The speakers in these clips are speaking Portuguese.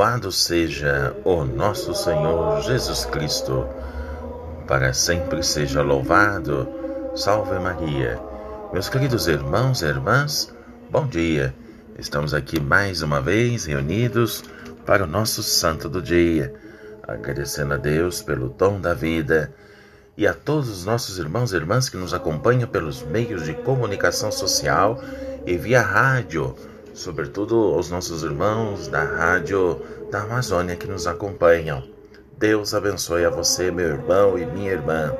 Louvado seja o nosso Senhor Jesus Cristo, para sempre seja louvado. Salve Maria. Meus queridos irmãos e irmãs, bom dia. Estamos aqui mais uma vez reunidos para o nosso santo do dia, agradecendo a Deus pelo dom da vida e a todos os nossos irmãos e irmãs que nos acompanham pelos meios de comunicação social e via rádio sobretudo aos nossos irmãos da rádio da Amazônia que nos acompanham. Deus abençoe a você, meu irmão e minha irmã.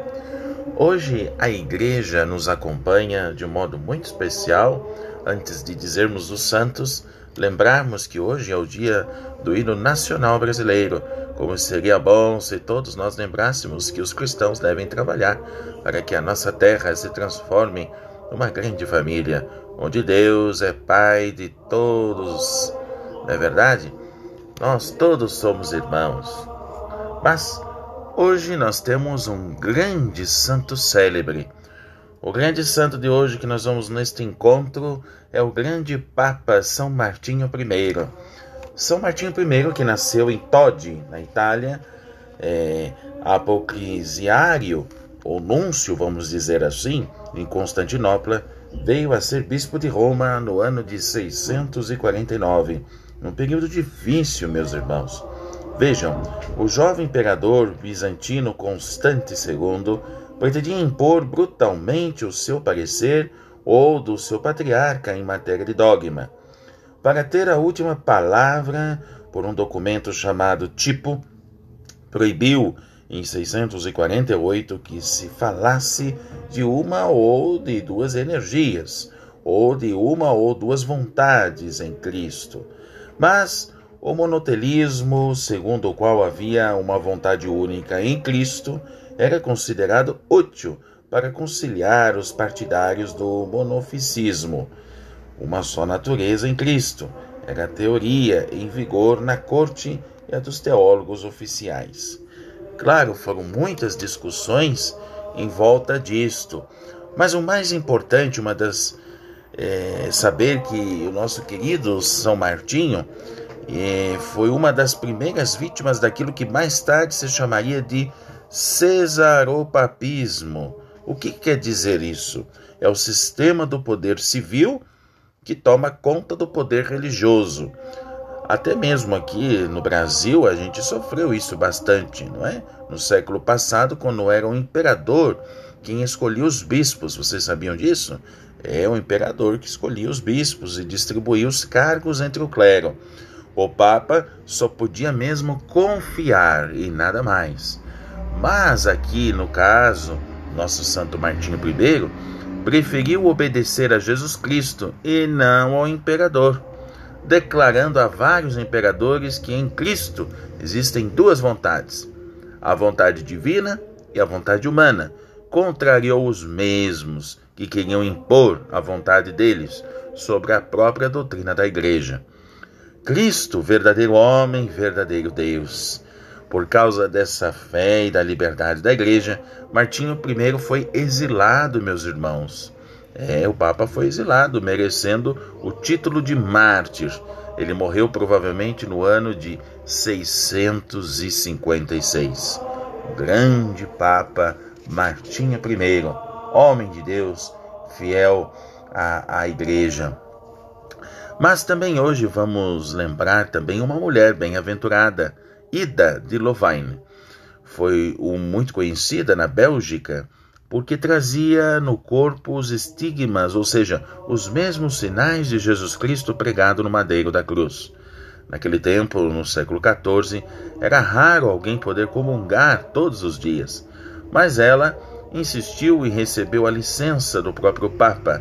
Hoje a igreja nos acompanha de um modo muito especial. Antes de dizermos os santos, lembrarmos que hoje é o dia do hino nacional brasileiro. Como seria bom se todos nós lembrássemos que os cristãos devem trabalhar para que a nossa terra se transforme numa grande família, onde Deus é Pai de todos. Não é verdade? Nós todos somos irmãos. Mas hoje nós temos um grande santo célebre. O grande santo de hoje que nós vamos neste encontro é o grande Papa São Martinho I. São Martinho I, que nasceu em Todi, na Itália, é, apocrisiário, ou núncio, vamos dizer assim, em Constantinopla, veio a ser bispo de Roma no ano de 649, num período difícil, meus irmãos. Vejam, o jovem imperador bizantino Constante II pretendia impor brutalmente o seu parecer ou do seu patriarca em matéria de dogma. Para ter a última palavra, por um documento chamado Tipo, proibiu em 648 que se falasse de uma ou de duas energias, ou de uma ou duas vontades em Cristo. Mas o monotelismo, segundo o qual havia uma vontade única em Cristo, era considerado útil para conciliar os partidários do monofisismo. Uma só natureza em Cristo era a teoria em vigor na corte e a dos teólogos oficiais. Claro, foram muitas discussões em volta disto, mas o mais importante, uma das é, saber que o nosso querido São Martinho é, foi uma das primeiras vítimas daquilo que mais tarde se chamaria de cesaropapismo. O que quer dizer isso? É o sistema do poder civil que toma conta do poder religioso. Até mesmo aqui no Brasil a gente sofreu isso bastante, não é? No século passado, quando era o imperador quem escolhia os bispos, vocês sabiam disso? É o imperador que escolhia os bispos e distribuía os cargos entre o clero. O Papa só podia mesmo confiar e nada mais. Mas aqui, no caso, nosso Santo Martinho I preferiu obedecer a Jesus Cristo e não ao imperador declarando a vários imperadores que em Cristo existem duas vontades, a vontade divina e a vontade humana. Contrariou os mesmos que queriam impor a vontade deles sobre a própria doutrina da Igreja. Cristo, verdadeiro homem, verdadeiro Deus. Por causa dessa fé e da liberdade da Igreja, Martinho I foi exilado, meus irmãos. É, o Papa foi exilado, merecendo o título de mártir. Ele morreu provavelmente no ano de 656. O grande Papa Martinho I, homem de Deus, fiel à, à Igreja. Mas também hoje vamos lembrar também uma mulher bem-aventurada, Ida de Lovaine. Foi muito conhecida na Bélgica porque trazia no corpo os estigmas, ou seja, os mesmos sinais de Jesus Cristo pregado no madeiro da cruz. Naquele tempo, no século XIV, era raro alguém poder comungar todos os dias, mas ela insistiu e recebeu a licença do próprio Papa.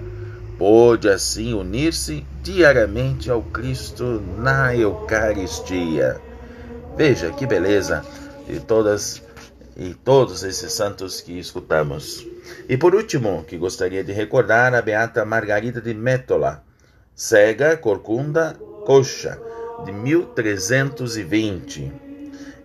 Pôde assim unir-se diariamente ao Cristo na Eucaristia. Veja que beleza! E todas e todos esses santos que escutamos. E por último, que gostaria de recordar a beata Margarida de Métola, cega, corcunda, coxa, de 1320.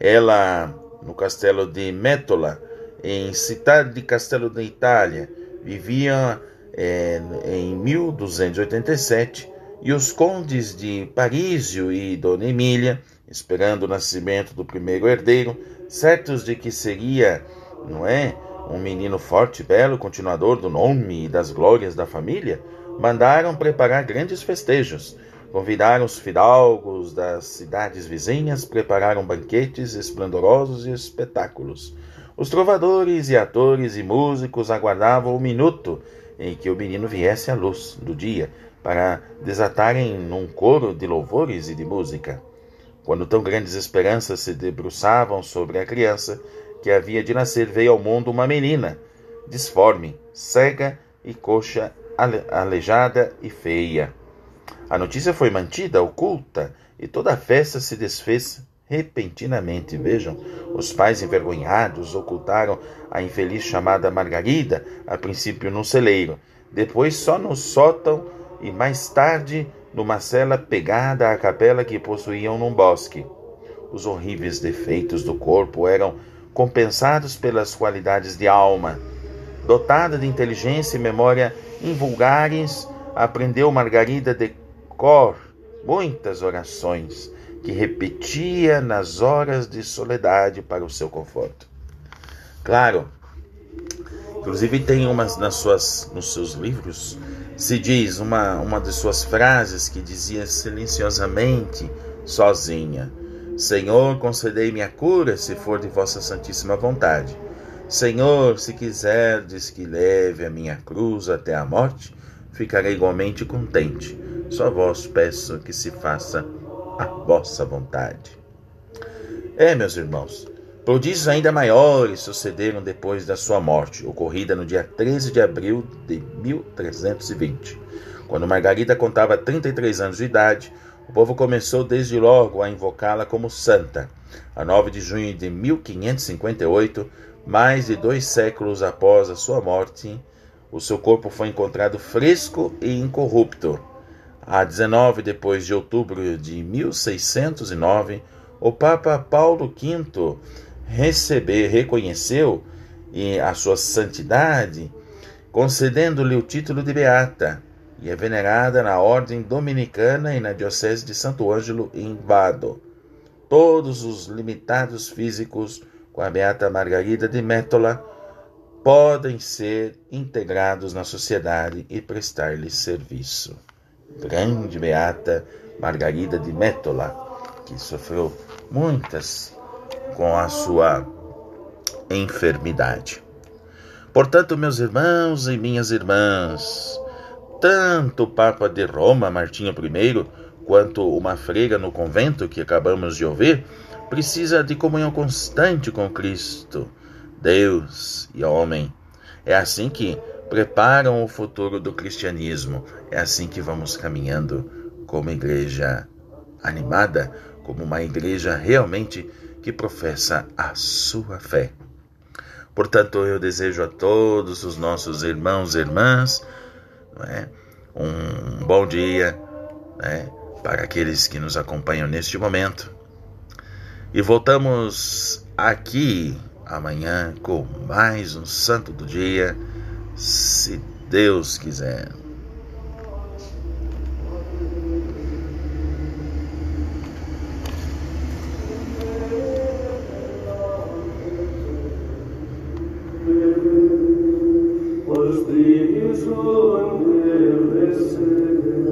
Ela, no castelo de Métola, em Cidade de Castelo da Itália, vivia é, em 1287 e os condes de Parísio e Dona Emília esperando o nascimento do primeiro herdeiro, certos de que seria, não é, um menino forte e belo, continuador do nome e das glórias da família, mandaram preparar grandes festejos. Convidaram os fidalgos das cidades vizinhas, prepararam banquetes esplendorosos e espetáculos. Os trovadores e atores e músicos aguardavam o minuto em que o menino viesse à luz do dia para desatarem num coro de louvores e de música. Quando tão grandes esperanças se debruçavam sobre a criança que havia de nascer, veio ao mundo uma menina, disforme, cega e coxa, aleijada e feia. A notícia foi mantida oculta e toda a festa se desfez repentinamente. Vejam, os pais envergonhados ocultaram a infeliz chamada Margarida, a princípio no celeiro, depois só no sótão e mais tarde numa cela pegada à capela que possuíam num bosque. Os horríveis defeitos do corpo eram compensados pelas qualidades de alma. Dotada de inteligência e memória invulgares, aprendeu Margarida de cor muitas orações que repetia nas horas de soledade para o seu conforto. Claro, inclusive tem umas nas suas, nos seus livros se diz uma, uma de suas frases que dizia silenciosamente, sozinha: Senhor, concedei-me a cura se for de vossa santíssima vontade. Senhor, se quiserdes que leve a minha cruz até a morte, ficarei igualmente contente. Só vós peço que se faça a vossa vontade. É, meus irmãos, Prodígios ainda maiores sucederam depois da sua morte, ocorrida no dia 13 de abril de 1320. Quando Margarida contava 33 anos de idade, o povo começou desde logo a invocá-la como santa. A 9 de junho de 1558, mais de dois séculos após a sua morte, o seu corpo foi encontrado fresco e incorrupto. A 19 depois de outubro de 1609, o Papa Paulo V receber, reconheceu a sua santidade, concedendo-lhe o título de beata, e é venerada na ordem dominicana e na diocese de Santo Ângelo em Vado. Todos os limitados físicos com a beata Margarida de Métola podem ser integrados na sociedade e prestar-lhe serviço. Grande beata Margarida de Métola, que sofreu muitas com a sua enfermidade. Portanto, meus irmãos e minhas irmãs, tanto o Papa de Roma, Martinho I, quanto uma freira no convento que acabamos de ouvir, precisa de comunhão constante com Cristo, Deus e homem. É assim que preparam o futuro do cristianismo. É assim que vamos caminhando como igreja animada, como uma igreja realmente que professa a sua fé. Portanto, eu desejo a todos os nossos irmãos e irmãs é, um bom dia né, para aqueles que nos acompanham neste momento. E voltamos aqui amanhã com mais um Santo do Dia, se Deus quiser. Dies von der Wesse,